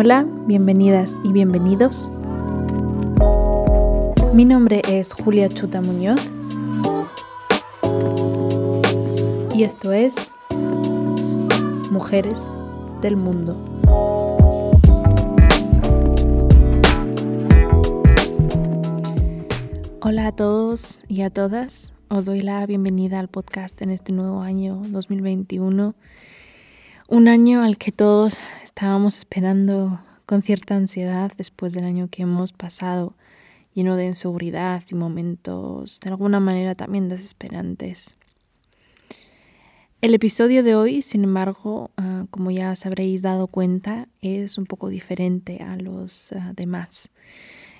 Hola, bienvenidas y bienvenidos. Mi nombre es Julia Chuta Muñoz y esto es Mujeres del Mundo. Hola a todos y a todas. Os doy la bienvenida al podcast en este nuevo año 2021. Un año al que todos estábamos esperando con cierta ansiedad después del año que hemos pasado, lleno de inseguridad y momentos de alguna manera también desesperantes. El episodio de hoy, sin embargo, ah, como ya os habréis dado cuenta, es un poco diferente a los ah, demás.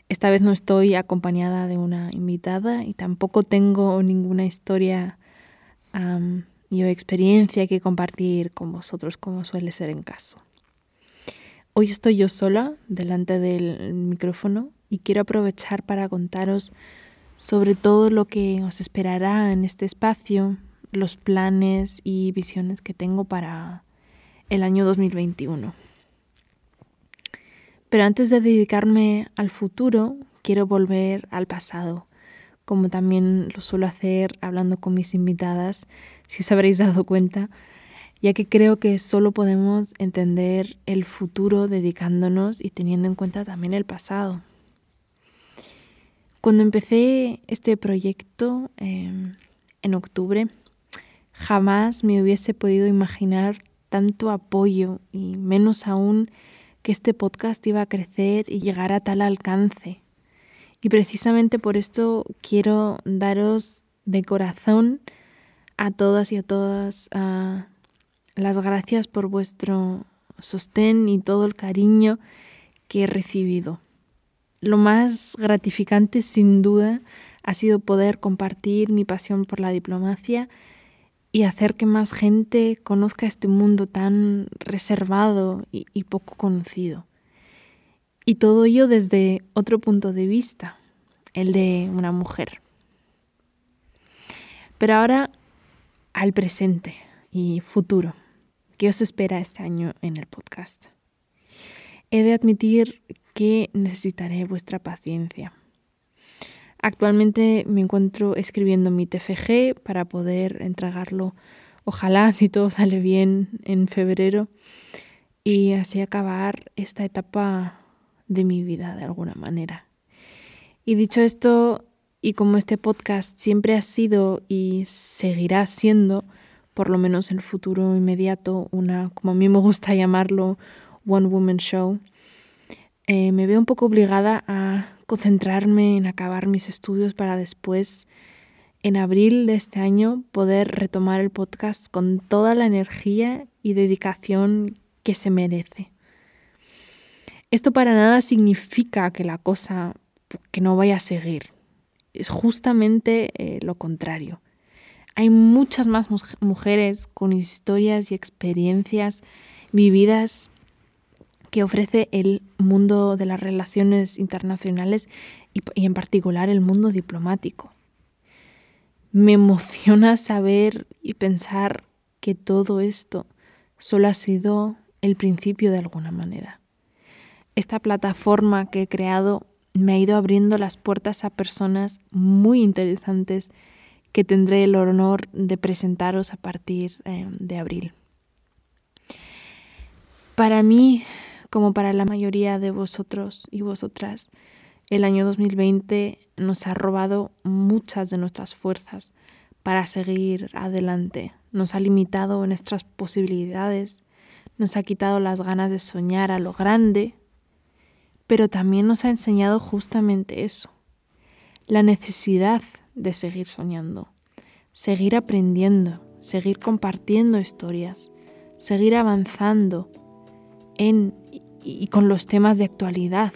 Esta vez no estoy acompañada de una invitada y tampoco tengo ninguna historia y experiencia que compartir con vosotros como suele ser en caso. Hoy estoy yo sola delante del micrófono y quiero aprovechar para contaros sobre todo lo que os esperará en este espacio, los planes y visiones que tengo para el año 2021. Pero antes de dedicarme al futuro, quiero volver al pasado, como también lo suelo hacer hablando con mis invitadas, si os habréis dado cuenta, ya que creo que solo podemos entender el futuro dedicándonos y teniendo en cuenta también el pasado. Cuando empecé este proyecto em, en octubre, jamás me hubiese podido imaginar tanto apoyo y menos aún que este podcast iba a crecer y llegar a tal alcance. Y precisamente por esto quiero daros de corazón a todas y a todas a las gracias por vuestro sostén y todo el cariño que he recibido. Lo más gratificante, sin duda, ha sido poder compartir mi pasión por la diplomacia y hacer que más gente conozca este mundo tan reservado y poco conocido. Y todo ello desde otro punto de vista, el de una mujer. Pero ahora al presente y futuro. ¿Qué os espera este año en el podcast? He de admitir que necesitaré vuestra paciencia. Actualmente me encuentro escribiendo mi TFG para poder entregarlo, ojalá si todo sale bien, en febrero y así acabar esta etapa de mi vida de alguna manera. Y dicho esto, y como este podcast siempre ha sido y seguirá siendo por lo menos en el futuro inmediato, una, como a mí me gusta llamarlo, One Woman Show, eh, me veo un poco obligada a concentrarme en acabar mis estudios para después, en abril de este año, poder retomar el podcast con toda la energía y dedicación que se merece. Esto para nada significa que la cosa que no vaya a seguir. Es justamente eh, lo contrario. Hay muchas más mujeres con historias y experiencias vividas que ofrece el mundo de las relaciones internacionales y, en particular el mundo diplomático. Me emociona saber y pensar que todo esto solo ha sido el principio de alguna manera. Esta plataforma que he creado me ha ido abriendo las puertas a personas muy interesantes que tendré el honor de presentaros a partir eh, de abril. Para mí, como para la mayoría de vosotros y vosotras, el año 2020 nos ha robado muchas de nuestras fuerzas para seguir adelante. Nos ha limitado nuestras posibilidades, nos ha quitado las ganas de soñar a lo grande, pero también nos ha enseñado justamente eso, la necesidad de seguir soñando, seguir aprendiendo, seguir compartiendo historias, seguir avanzando en y con los temas de actualidad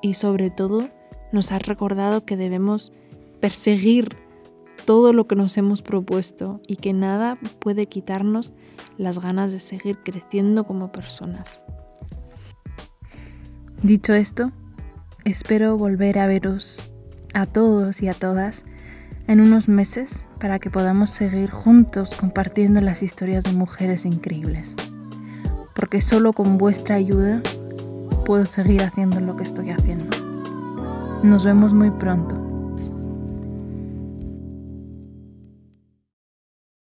y sobre todo nos ha recordado que debemos perseguir todo lo que nos hemos propuesto y que nada puede quitarnos las ganas de seguir creciendo como personas. Dicho esto, espero volver a veros a todos y a todas en unos meses para que podamos seguir juntos compartiendo las historias de mujeres increíbles. Porque solo con vuestra ayuda puedo seguir haciendo lo que estoy haciendo. Nos vemos muy pronto.